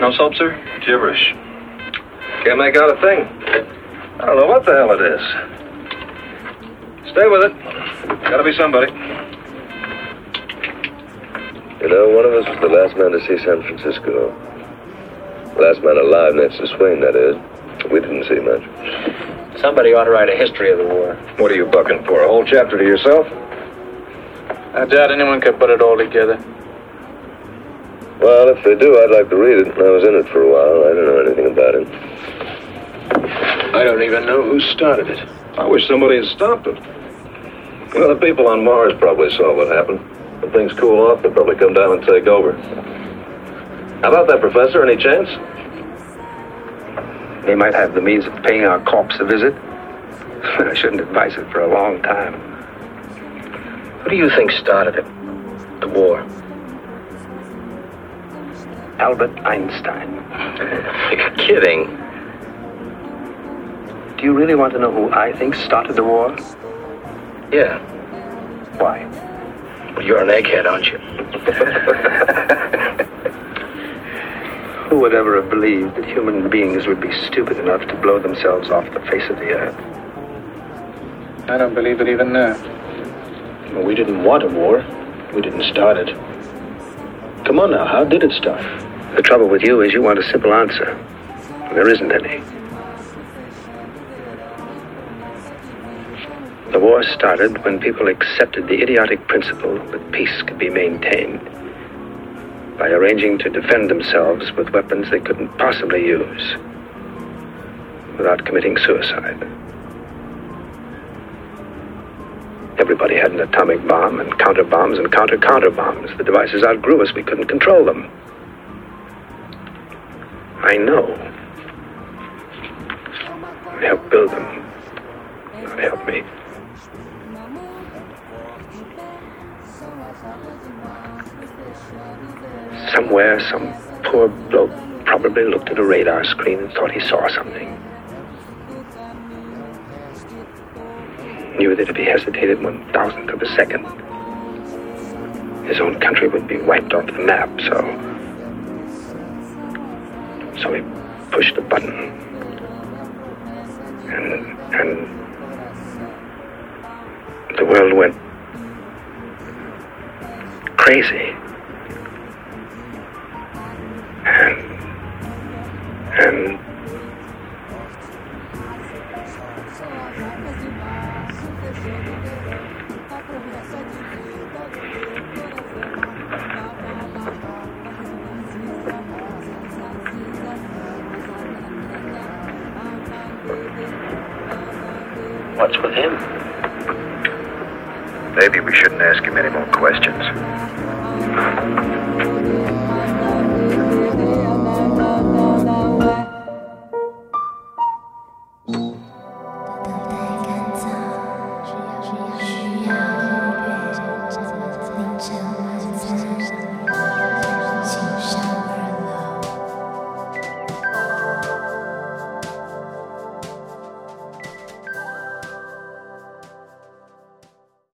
No soap, sir? Gibberish. Can't make out a thing. I don't know what the hell it is. Stay with it. Gotta be somebody. You know, one of us was the last man to see San Francisco. Last man alive next to Swain, that is. We didn't see much. Somebody ought to write a history of the war. What are you bucking for? A whole chapter to yourself? I doubt anyone could put it all together. Well, if they do, I'd like to read it. I was in it for a while. I don't know anything about it. I don't even know who started it. I wish somebody had stopped it. Well, the people on Mars probably saw what happened. When things cool off, they'll probably come down and take over. How about that, Professor? Any chance? They might have the means of paying our corpse a visit. I shouldn't advise it for a long time. Who do you think started it? The war? Albert Einstein. You're kidding. Do you really want to know who I think started the war? Yeah. Why? Well, you're an egghead, aren't you? Who would ever have believed that human beings would be stupid enough to blow themselves off the face of the earth? I don't believe it even now. Well, we didn't want a war. We didn't start it. Come on now, how did it start? The trouble with you is you want a simple answer. There isn't any. The war started when people accepted the idiotic principle that peace could be maintained by arranging to defend themselves with weapons they couldn't possibly use without committing suicide. Everybody had an atomic bomb and counter bombs and counter counter bombs. The devices outgrew us. We couldn't control them. I know. I helped build them. Not help me. Somewhere, some poor bloke probably looked at a radar screen and thought he saw something. Knew that if he hesitated one thousandth of a second, his own country would be wiped off the map, so. So he pushed the button. And. and. the world went. crazy. And. and. What's with him? Maybe we shouldn't ask him any more questions.